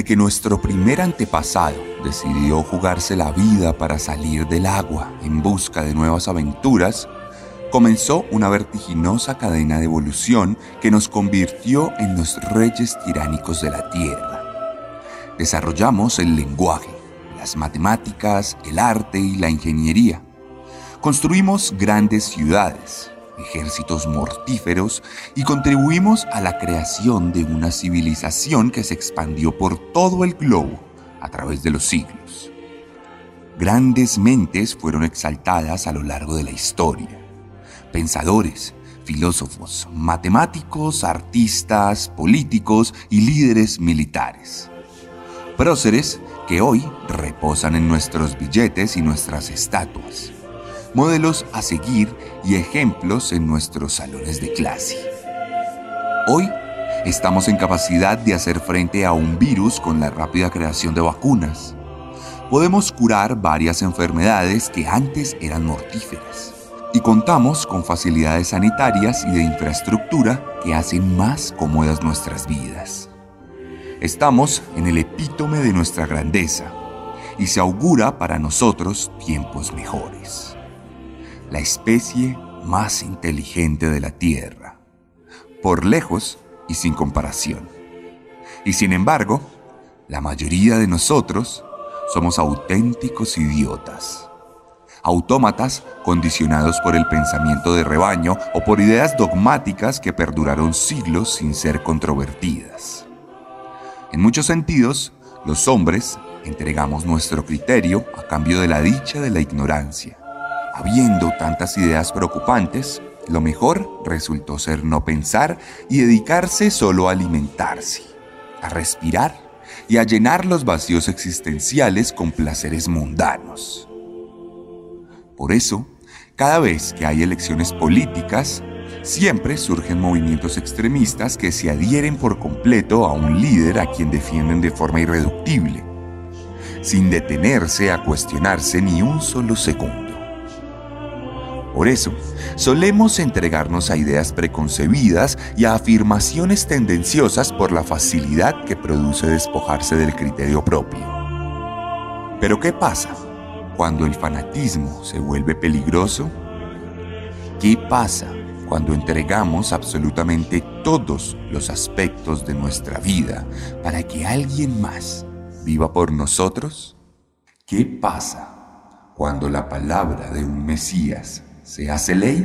Desde que nuestro primer antepasado decidió jugarse la vida para salir del agua en busca de nuevas aventuras, comenzó una vertiginosa cadena de evolución que nos convirtió en los reyes tiránicos de la Tierra. Desarrollamos el lenguaje, las matemáticas, el arte y la ingeniería. Construimos grandes ciudades, ejércitos mortíferos y contribuimos a la creación de una civilización que se expandió por todo el globo a través de los siglos. Grandes mentes fueron exaltadas a lo largo de la historia. Pensadores, filósofos, matemáticos, artistas, políticos y líderes militares. Próceres que hoy reposan en nuestros billetes y nuestras estatuas modelos a seguir y ejemplos en nuestros salones de clase. Hoy estamos en capacidad de hacer frente a un virus con la rápida creación de vacunas. Podemos curar varias enfermedades que antes eran mortíferas. Y contamos con facilidades sanitarias y de infraestructura que hacen más cómodas nuestras vidas. Estamos en el epítome de nuestra grandeza y se augura para nosotros tiempos mejores la especie más inteligente de la Tierra, por lejos y sin comparación. Y sin embargo, la mayoría de nosotros somos auténticos idiotas, autómatas condicionados por el pensamiento de rebaño o por ideas dogmáticas que perduraron siglos sin ser controvertidas. En muchos sentidos, los hombres entregamos nuestro criterio a cambio de la dicha de la ignorancia Habiendo tantas ideas preocupantes, lo mejor resultó ser no pensar y dedicarse solo a alimentarse, a respirar y a llenar los vacíos existenciales con placeres mundanos. Por eso, cada vez que hay elecciones políticas, siempre surgen movimientos extremistas que se adhieren por completo a un líder a quien defienden de forma irreductible, sin detenerse a cuestionarse ni un solo segundo. Por eso, solemos entregarnos a ideas preconcebidas y a afirmaciones tendenciosas por la facilidad que produce despojarse del criterio propio. Pero ¿qué pasa cuando el fanatismo se vuelve peligroso? ¿Qué pasa cuando entregamos absolutamente todos los aspectos de nuestra vida para que alguien más viva por nosotros? ¿Qué pasa cuando la palabra de un Mesías se hace ley.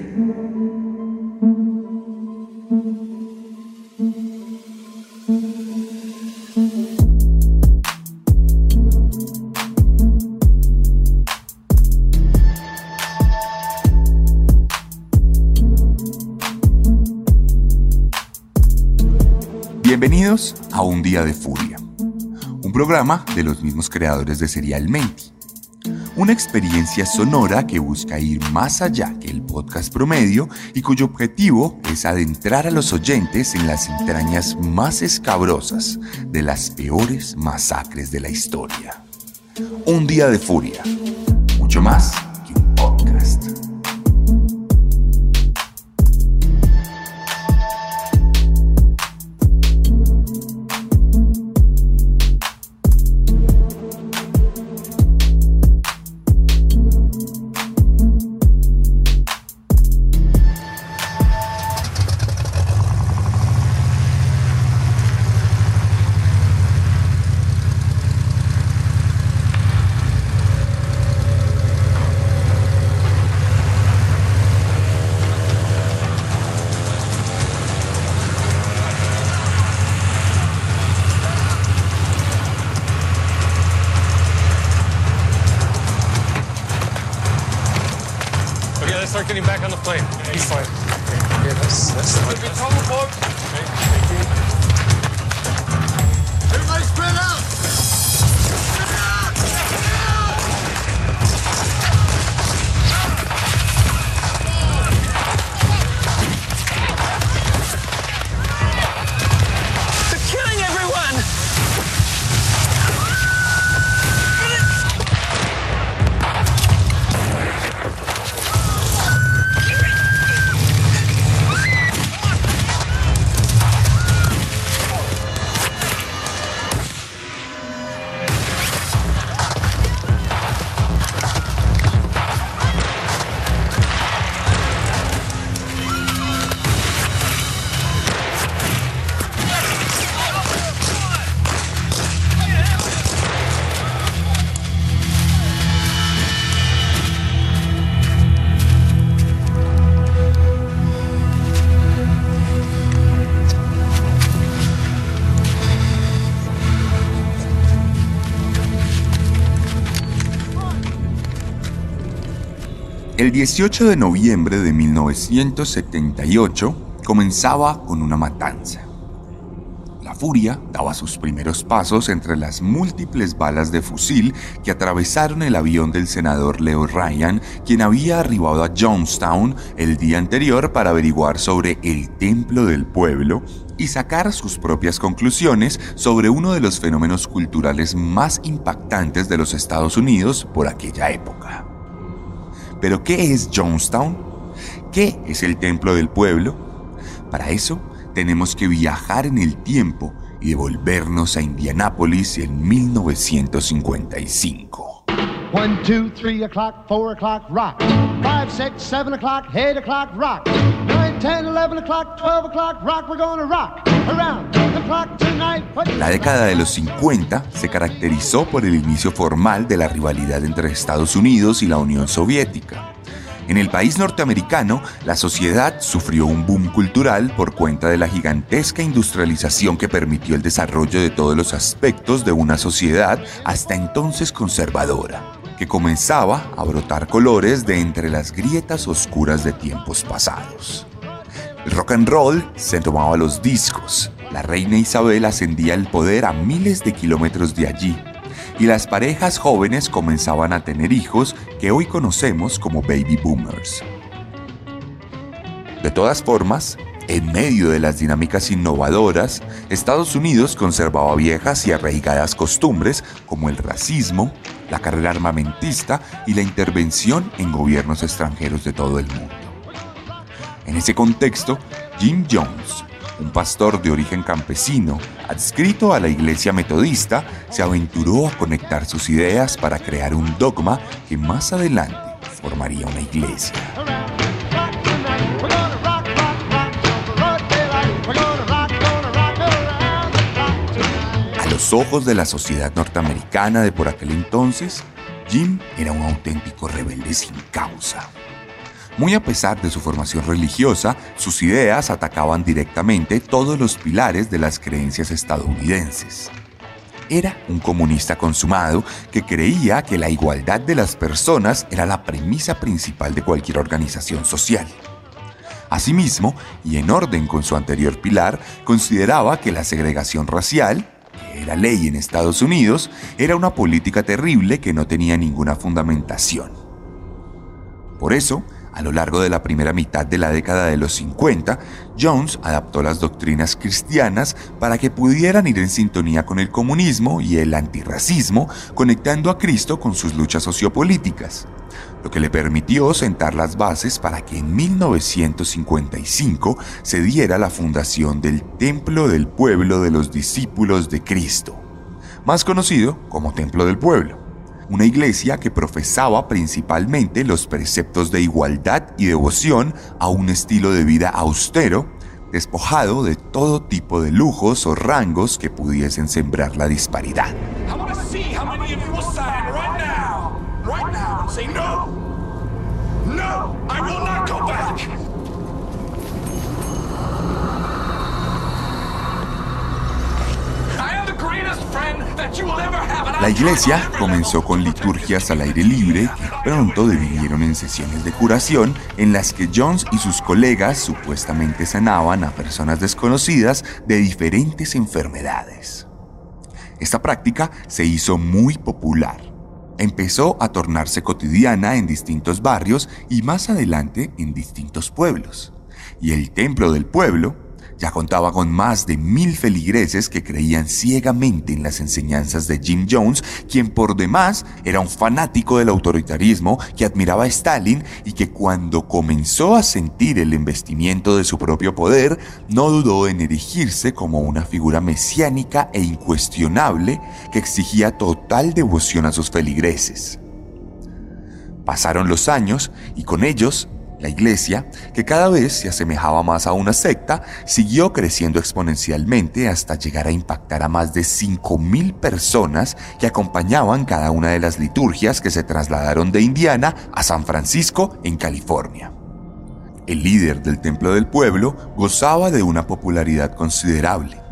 Bienvenidos a Un Día de Furia, un programa de los mismos creadores de Serial Menti una experiencia sonora que busca ir más allá que el podcast promedio y cuyo objetivo es adentrar a los oyentes en las entrañas más escabrosas de las peores masacres de la historia. Un día de furia, mucho más back on the plane. He's fine. El 18 de noviembre de 1978 comenzaba con una matanza. La furia daba sus primeros pasos entre las múltiples balas de fusil que atravesaron el avión del senador Leo Ryan, quien había arribado a Jonestown el día anterior para averiguar sobre el templo del pueblo y sacar sus propias conclusiones sobre uno de los fenómenos culturales más impactantes de los Estados Unidos por aquella época. Pero ¿qué es Jonestown? ¿Qué es el templo del pueblo? Para eso tenemos que viajar en el tiempo y devolvernos a Indianápolis en 1955. One, two, three o'clock, four o'clock, rock. Five, six, seven o'clock, eight o'clock, rock. Nine, ten, eleven o'clock, twelve o'clock, rock. We're gonna rock La década de los 50 se caracterizó por el inicio formal de la rivalidad entre Estados Unidos y la Unión Soviética. En el país norteamericano, la sociedad sufrió un boom cultural por cuenta de la gigantesca industrialización que permitió el desarrollo de todos los aspectos de una sociedad hasta entonces conservadora, que comenzaba a brotar colores de entre las grietas oscuras de tiempos pasados. El rock and roll se tomaba los discos, la reina Isabel ascendía el poder a miles de kilómetros de allí, y las parejas jóvenes comenzaban a tener hijos que hoy conocemos como baby boomers. De todas formas, en medio de las dinámicas innovadoras, Estados Unidos conservaba viejas y arraigadas costumbres como el racismo, la carrera armamentista y la intervención en gobiernos extranjeros de todo el mundo. En ese contexto, Jim Jones, un pastor de origen campesino, adscrito a la iglesia metodista, se aventuró a conectar sus ideas para crear un dogma que más adelante formaría una iglesia. A los ojos de la sociedad norteamericana de por aquel entonces, Jim era un auténtico rebelde sin causa. Muy a pesar de su formación religiosa, sus ideas atacaban directamente todos los pilares de las creencias estadounidenses. Era un comunista consumado que creía que la igualdad de las personas era la premisa principal de cualquier organización social. Asimismo, y en orden con su anterior pilar, consideraba que la segregación racial, que era ley en Estados Unidos, era una política terrible que no tenía ninguna fundamentación. Por eso, a lo largo de la primera mitad de la década de los 50, Jones adaptó las doctrinas cristianas para que pudieran ir en sintonía con el comunismo y el antirracismo, conectando a Cristo con sus luchas sociopolíticas, lo que le permitió sentar las bases para que en 1955 se diera la fundación del Templo del Pueblo de los Discípulos de Cristo, más conocido como Templo del Pueblo una iglesia que profesaba principalmente los preceptos de igualdad y devoción a un estilo de vida austero, despojado de todo tipo de lujos o rangos que pudiesen sembrar la disparidad. La iglesia comenzó con liturgias al aire libre que pronto dividieron en sesiones de curación en las que Jones y sus colegas supuestamente sanaban a personas desconocidas de diferentes enfermedades. Esta práctica se hizo muy popular. Empezó a tornarse cotidiana en distintos barrios y más adelante en distintos pueblos. Y el templo del pueblo ya contaba con más de mil feligreses que creían ciegamente en las enseñanzas de Jim Jones, quien por demás era un fanático del autoritarismo que admiraba a Stalin y que cuando comenzó a sentir el investimiento de su propio poder, no dudó en erigirse como una figura mesiánica e incuestionable que exigía total devoción a sus feligreses. Pasaron los años y con ellos la iglesia, que cada vez se asemejaba más a una secta, siguió creciendo exponencialmente hasta llegar a impactar a más de 5.000 personas que acompañaban cada una de las liturgias que se trasladaron de Indiana a San Francisco, en California. El líder del templo del pueblo gozaba de una popularidad considerable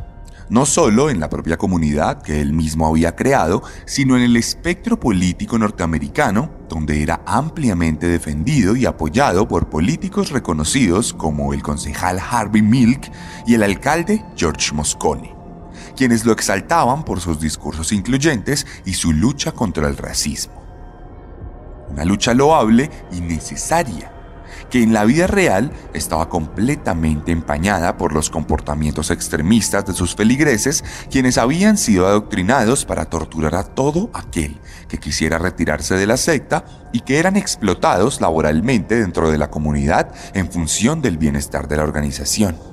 no solo en la propia comunidad que él mismo había creado, sino en el espectro político norteamericano, donde era ampliamente defendido y apoyado por políticos reconocidos como el concejal Harvey Milk y el alcalde George Moscone, quienes lo exaltaban por sus discursos incluyentes y su lucha contra el racismo. Una lucha loable y necesaria que en la vida real estaba completamente empañada por los comportamientos extremistas de sus feligreses, quienes habían sido adoctrinados para torturar a todo aquel que quisiera retirarse de la secta y que eran explotados laboralmente dentro de la comunidad en función del bienestar de la organización.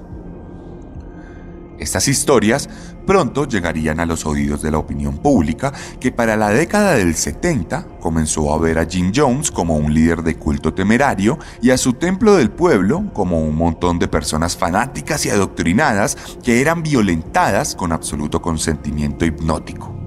Estas historias pronto llegarían a los oídos de la opinión pública que para la década del 70 comenzó a ver a Jim Jones como un líder de culto temerario y a su templo del pueblo como un montón de personas fanáticas y adoctrinadas que eran violentadas con absoluto consentimiento hipnótico.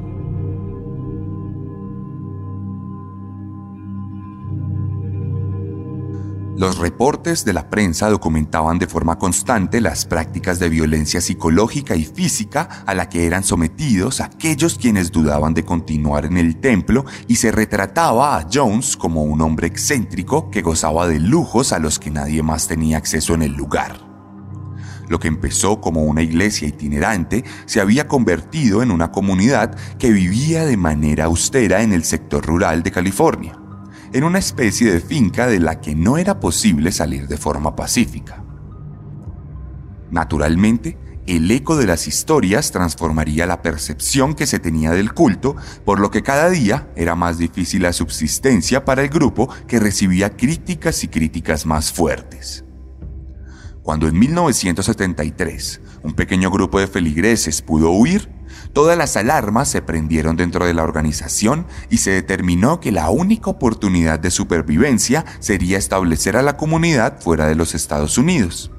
Los reportes de la prensa documentaban de forma constante las prácticas de violencia psicológica y física a la que eran sometidos aquellos quienes dudaban de continuar en el templo y se retrataba a Jones como un hombre excéntrico que gozaba de lujos a los que nadie más tenía acceso en el lugar. Lo que empezó como una iglesia itinerante se había convertido en una comunidad que vivía de manera austera en el sector rural de California en una especie de finca de la que no era posible salir de forma pacífica. Naturalmente, el eco de las historias transformaría la percepción que se tenía del culto, por lo que cada día era más difícil la subsistencia para el grupo que recibía críticas y críticas más fuertes. Cuando en 1973 un pequeño grupo de feligreses pudo huir, Todas las alarmas se prendieron dentro de la organización y se determinó que la única oportunidad de supervivencia sería establecer a la comunidad fuera de los Estados Unidos.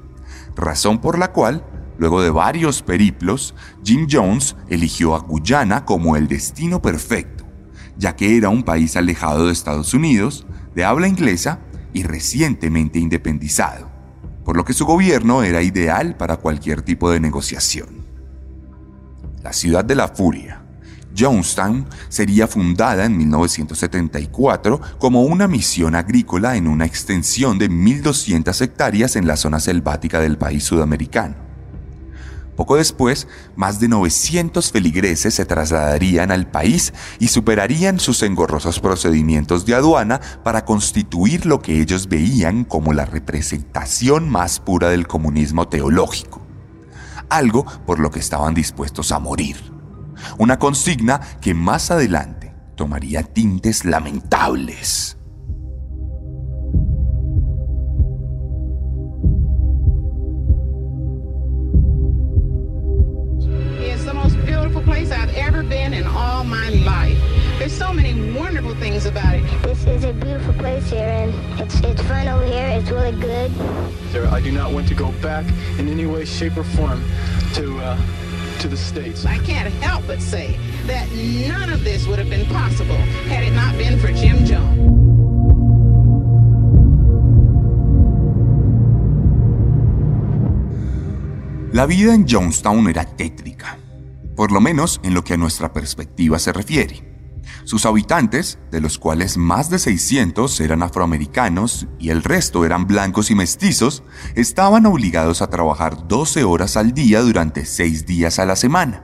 Razón por la cual, luego de varios periplos, Jim Jones eligió a Guyana como el destino perfecto, ya que era un país alejado de Estados Unidos, de habla inglesa y recientemente independizado, por lo que su gobierno era ideal para cualquier tipo de negociación la ciudad de la furia. Jonestown sería fundada en 1974 como una misión agrícola en una extensión de 1.200 hectáreas en la zona selvática del país sudamericano. Poco después, más de 900 feligreses se trasladarían al país y superarían sus engorrosos procedimientos de aduana para constituir lo que ellos veían como la representación más pura del comunismo teológico algo por lo que estaban dispuestos a morir. Una consigna que más adelante tomaría tintes lamentables. There's so many wonderful things about it. This is a beautiful place here, and it's it's fun over here. It's really good. Sir, I do not want to go back in any way, shape, or form to uh, to the states. I can't help but say that none of this would have been possible had it not been for Jim Jones. La vida en Jonestown era tétrica, por lo menos en lo que a nuestra perspectiva se refiere. Sus habitantes, de los cuales más de 600 eran afroamericanos y el resto eran blancos y mestizos, estaban obligados a trabajar 12 horas al día durante 6 días a la semana.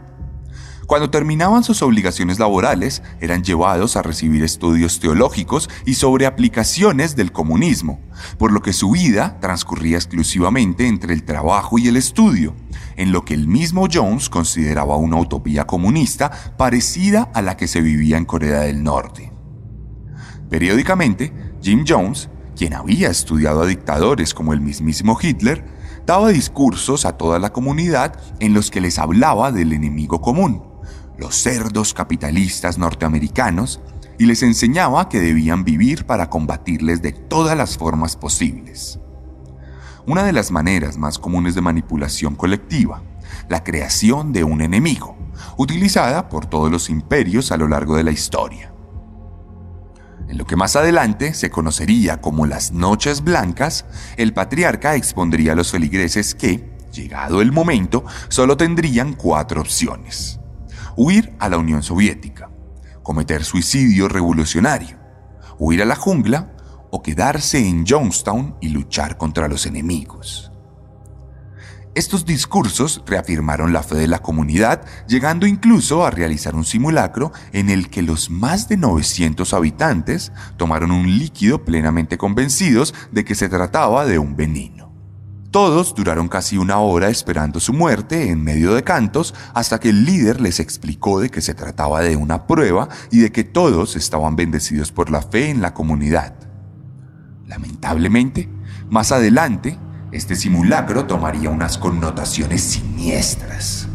Cuando terminaban sus obligaciones laborales, eran llevados a recibir estudios teológicos y sobre aplicaciones del comunismo, por lo que su vida transcurría exclusivamente entre el trabajo y el estudio, en lo que el mismo Jones consideraba una utopía comunista parecida a la que se vivía en Corea del Norte. Periódicamente, Jim Jones, quien había estudiado a dictadores como el mismísimo Hitler, daba discursos a toda la comunidad en los que les hablaba del enemigo común, los cerdos capitalistas norteamericanos y les enseñaba que debían vivir para combatirles de todas las formas posibles. Una de las maneras más comunes de manipulación colectiva, la creación de un enemigo, utilizada por todos los imperios a lo largo de la historia. En lo que más adelante se conocería como las Noches Blancas, el patriarca expondría a los feligreses que, llegado el momento, solo tendrían cuatro opciones huir a la Unión Soviética, cometer suicidio revolucionario, huir a la jungla o quedarse en Jonestown y luchar contra los enemigos. Estos discursos reafirmaron la fe de la comunidad, llegando incluso a realizar un simulacro en el que los más de 900 habitantes tomaron un líquido plenamente convencidos de que se trataba de un veneno. Todos duraron casi una hora esperando su muerte en medio de cantos hasta que el líder les explicó de que se trataba de una prueba y de que todos estaban bendecidos por la fe en la comunidad. Lamentablemente, más adelante, este simulacro tomaría unas connotaciones siniestras.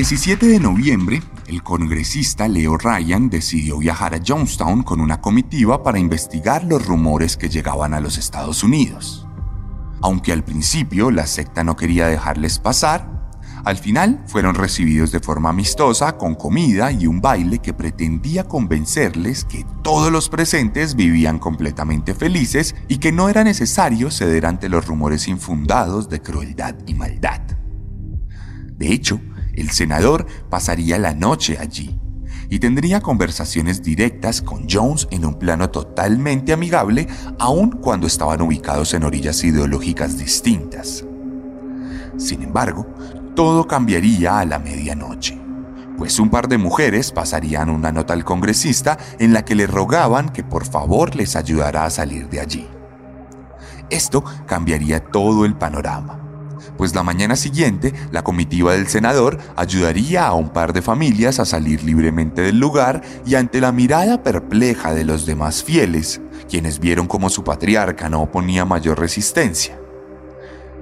17 de noviembre, el congresista Leo Ryan decidió viajar a Jonestown con una comitiva para investigar los rumores que llegaban a los Estados Unidos. Aunque al principio la secta no quería dejarles pasar, al final fueron recibidos de forma amistosa con comida y un baile que pretendía convencerles que todos los presentes vivían completamente felices y que no era necesario ceder ante los rumores infundados de crueldad y maldad. De hecho, el senador pasaría la noche allí y tendría conversaciones directas con Jones en un plano totalmente amigable, aun cuando estaban ubicados en orillas ideológicas distintas. Sin embargo, todo cambiaría a la medianoche, pues un par de mujeres pasarían una nota al congresista en la que le rogaban que por favor les ayudara a salir de allí. Esto cambiaría todo el panorama pues la mañana siguiente la comitiva del senador ayudaría a un par de familias a salir libremente del lugar y ante la mirada perpleja de los demás fieles, quienes vieron como su patriarca no oponía mayor resistencia.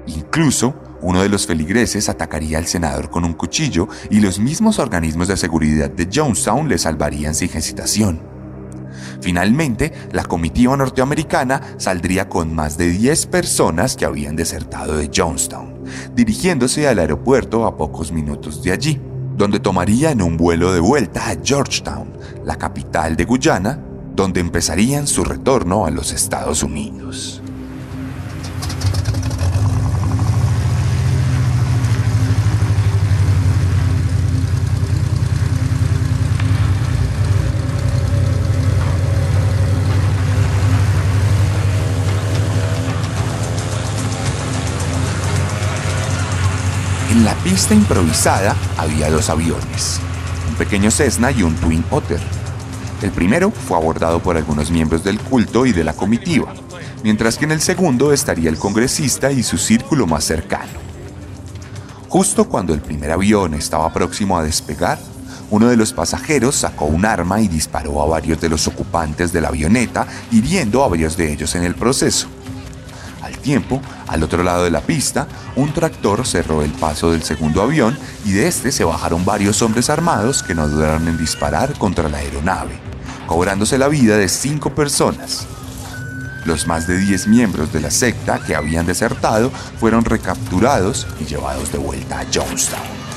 Incluso, uno de los feligreses atacaría al senador con un cuchillo y los mismos organismos de seguridad de Jonestown le salvarían sin hesitación. Finalmente, la comitiva norteamericana saldría con más de 10 personas que habían desertado de Jonestown, dirigiéndose al aeropuerto a pocos minutos de allí. donde tomarían un vuelo de vuelta a Georgetown, la capital de Guyana, donde empezarían su retorno a los Estados Unidos. En la pista improvisada había dos aviones, un pequeño Cessna y un Twin Otter. El primero fue abordado por algunos miembros del culto y de la comitiva, mientras que en el segundo estaría el congresista y su círculo más cercano. Justo cuando el primer avión estaba próximo a despegar, uno de los pasajeros sacó un arma y disparó a varios de los ocupantes de la avioneta, hiriendo a varios de ellos en el proceso. Al otro lado de la pista, un tractor cerró el paso del segundo avión y de este se bajaron varios hombres armados que no dudaron en disparar contra la aeronave, cobrándose la vida de cinco personas. Los más de 10 miembros de la secta que habían desertado fueron recapturados y llevados de vuelta a Jonestown.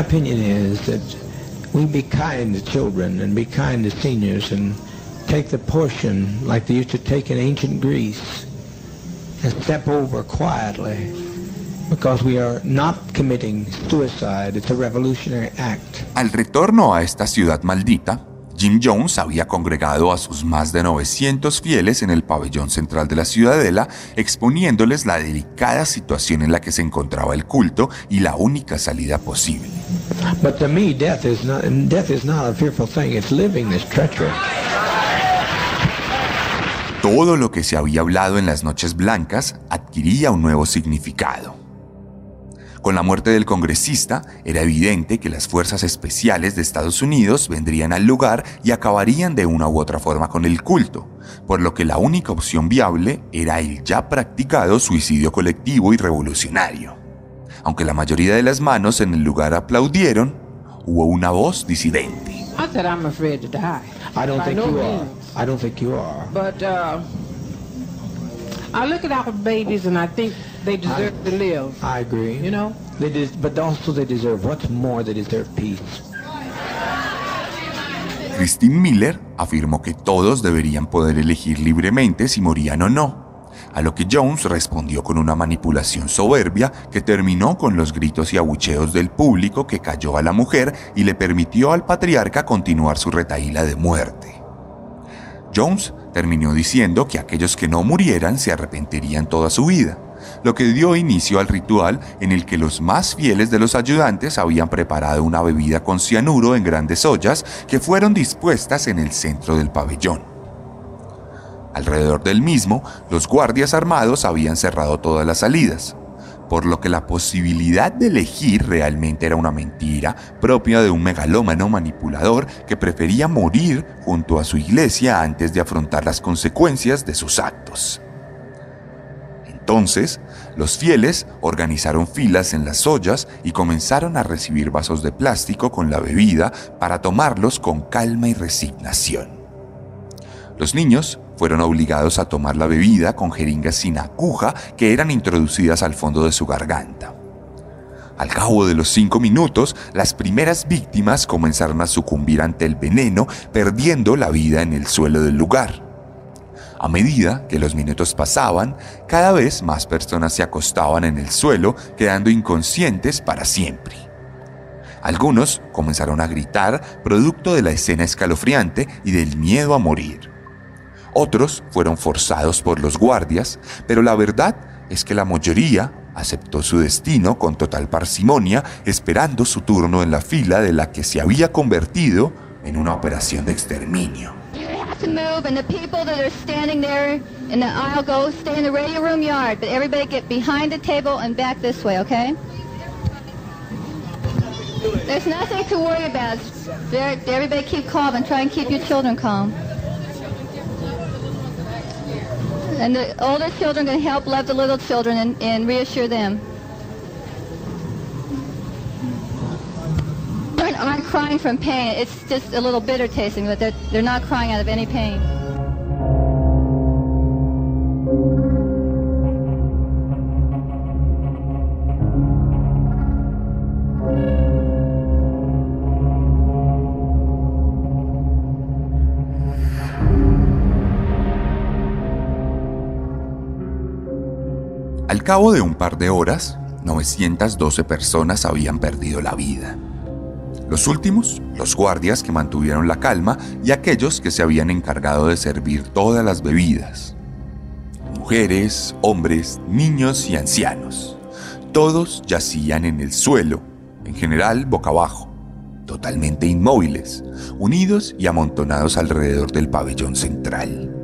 My opinion is that we be kind to children and be kind to seniors and take the portion like they used to take in ancient Greece and step over quietly because we are not committing suicide. It's a revolutionary act. Al retorno a esta ciudad maldita, Jim Jones había congregado a sus más de 900 fieles en el pabellón central de la ciudadela, exponiéndoles la delicada situación en la que se encontraba el culto y la única salida posible. But to me, death is not death is not a fearful thing. It's living this treachery. Todo lo que se había hablado en las noches blancas adquiría un nuevo significado. Con la muerte del congresista, era evidente que las fuerzas especiales de Estados Unidos vendrían al lugar y acabarían de una u otra forma con el culto, por lo que la única opción viable era el ya practicado suicidio colectivo y revolucionario. Aunque la mayoría de las manos en el lugar aplaudieron, hubo una voz disidente. I said I'm afraid to die. I don't By think no you are. I don't think you are. But uh, I look at our babies and I think they deserve to live. I agree. You know? They des- but also they deserve what's more. They deserve peace. Christine Miller afirmó que todos deberían poder elegir libremente si morían o no, a lo que Jones respondió con una manipulación soberbia que terminó con los gritos y abucheos del público que cayó a la mujer y le permitió al patriarca continuar su retaíla de muerte. Jones terminó diciendo que aquellos que no murieran se arrepentirían toda su vida, lo que dio inicio al ritual en el que los más fieles de los ayudantes habían preparado una bebida con cianuro en grandes ollas que fueron dispuestas en el centro del pabellón. Alrededor del mismo, los guardias armados habían cerrado todas las salidas, por lo que la posibilidad de elegir realmente era una mentira propia de un megalómano manipulador que prefería morir junto a su iglesia antes de afrontar las consecuencias de sus actos. Entonces, los fieles organizaron filas en las ollas y comenzaron a recibir vasos de plástico con la bebida para tomarlos con calma y resignación. Los niños fueron obligados a tomar la bebida con jeringas sin aguja que eran introducidas al fondo de su garganta. Al cabo de los cinco minutos, las primeras víctimas comenzaron a sucumbir ante el veneno, perdiendo la vida en el suelo del lugar. A medida que los minutos pasaban, cada vez más personas se acostaban en el suelo, quedando inconscientes para siempre. Algunos comenzaron a gritar, producto de la escena escalofriante y del miedo a morir. Otros fueron forzados por los guardias, pero la verdad es que la mayoría aceptó su destino con total parsimonia, esperando su turno en la fila de la que se había convertido en una operación de exterminio. There's nothing to worry about. Everybody keep calm and try and keep your children calm. And the older children can help love the little children and, and reassure them. Children aren't crying from pain. It's just a little bitter tasting, but they're, they're not crying out of any pain. Cabo de un par de horas, 912 personas habían perdido la vida. Los últimos, los guardias que mantuvieron la calma y aquellos que se habían encargado de servir todas las bebidas. Mujeres, hombres, niños y ancianos. Todos yacían en el suelo, en general boca abajo, totalmente inmóviles, unidos y amontonados alrededor del pabellón central.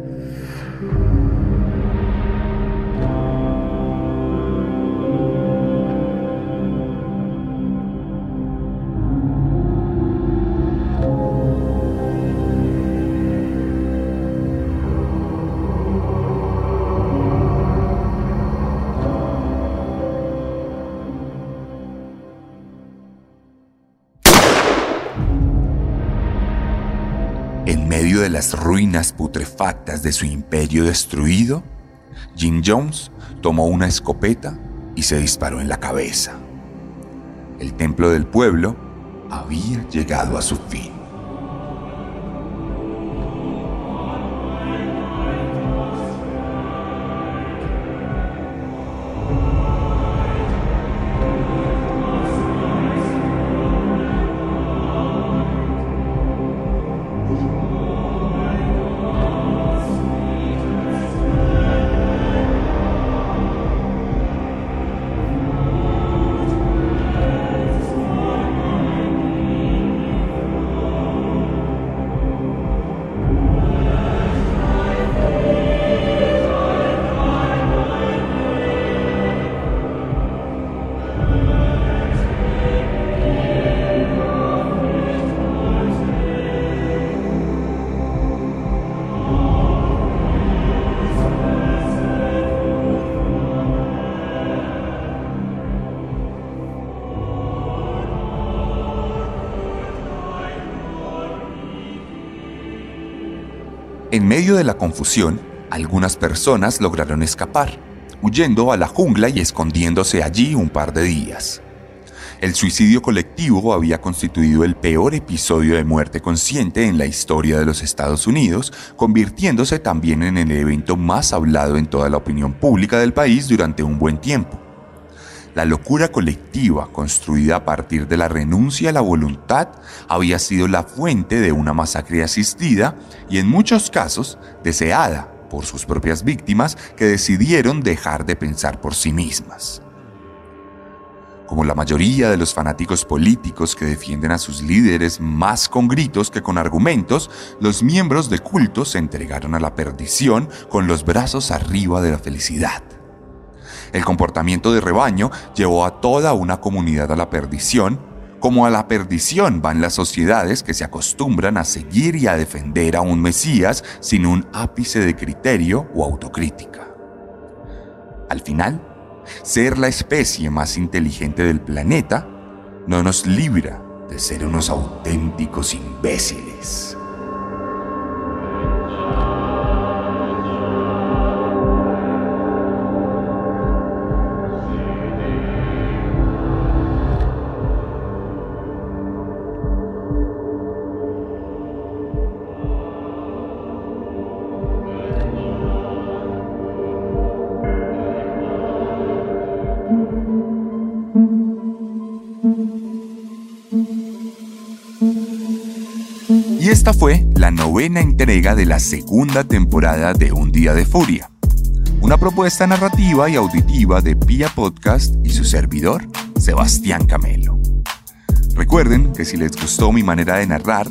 Las ruinas putrefactas de su imperio destruido, Jim Jones tomó una escopeta y se disparó en la cabeza. El templo del pueblo había llegado a su fin. En medio de la confusión, algunas personas lograron escapar, huyendo a la jungla y escondiéndose allí un par de días. El suicidio colectivo había constituido el peor episodio de muerte consciente en la historia de los Estados Unidos, convirtiéndose también en el evento más hablado en toda la opinión pública del país durante un buen tiempo. La locura colectiva, construida a partir de la renuncia a la voluntad, había sido la fuente de una masacre asistida y en muchos casos deseada por sus propias víctimas que decidieron dejar de pensar por sí mismas. Como la mayoría de los fanáticos políticos que defienden a sus líderes más con gritos que con argumentos, los miembros de culto se entregaron a la perdición con los brazos arriba de la felicidad. El comportamiento de rebaño llevó a toda una comunidad a la perdición, como a la perdición van las sociedades que se acostumbran a seguir y a defender a un Mesías sin un ápice de criterio o autocrítica. Al final, ser la especie más inteligente del planeta no nos libra de ser unos auténticos imbéciles. Esta fue la novena entrega de la segunda temporada de Un Día de Furia. Una propuesta narrativa y auditiva de Pia Podcast y su servidor, Sebastián Camelo. Recuerden que si les gustó mi manera de narrar,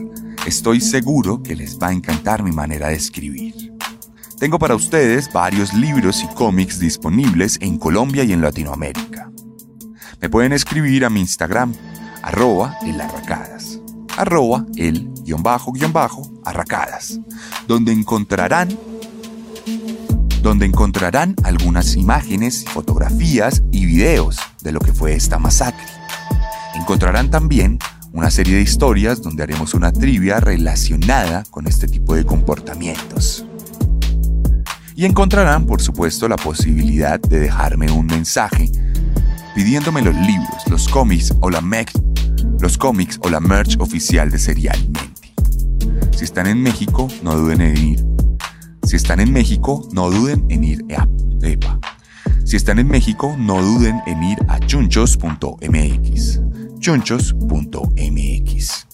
estoy seguro que les va a encantar mi manera de escribir. Tengo para ustedes varios libros y cómics disponibles en Colombia y en Latinoamérica. Me pueden escribir a mi Instagram, arroba elarracadas, arroba el guion bajo guion bajo arracadas, donde encontrarán donde encontrarán algunas imágenes, fotografías y videos de lo que fue esta masacre. Encontrarán también una serie de historias donde haremos una trivia relacionada con este tipo de comportamientos. Y encontrarán, por supuesto, la posibilidad de dejarme un mensaje pidiéndome los libros, los cómics o la los cómics o la merch oficial de Serialmente. Si están en México, no duden en ir. Si están en México, no duden en ir a EPA. Si están en México, no duden en ir a chunchos.mx. chunchos.mx.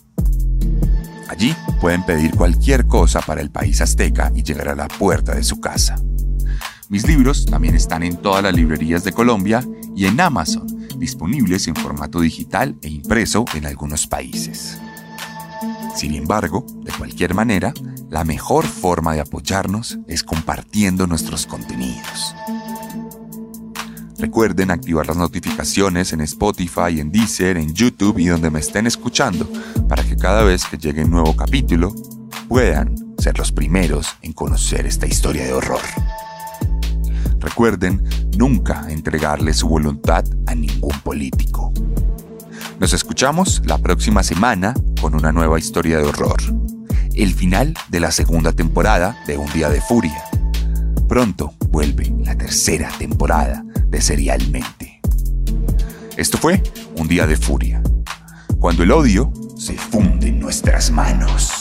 Allí pueden pedir cualquier cosa para el país azteca y llegar a la puerta de su casa. Mis libros también están en todas las librerías de Colombia y en Amazon, disponibles en formato digital e impreso en algunos países. Sin embargo, de cualquier manera, la mejor forma de apoyarnos es compartiendo nuestros contenidos. Recuerden activar las notificaciones en Spotify, en Deezer, en YouTube y donde me estén escuchando para que cada vez que llegue un nuevo capítulo puedan ser los primeros en conocer esta historia de horror. Recuerden nunca entregarle su voluntad a ningún político. Nos escuchamos la próxima semana con una nueva historia de horror. El final de la segunda temporada de Un Día de Furia. Pronto vuelve la tercera temporada de Serialmente. Esto fue Un Día de Furia. Cuando el odio se funde en nuestras manos.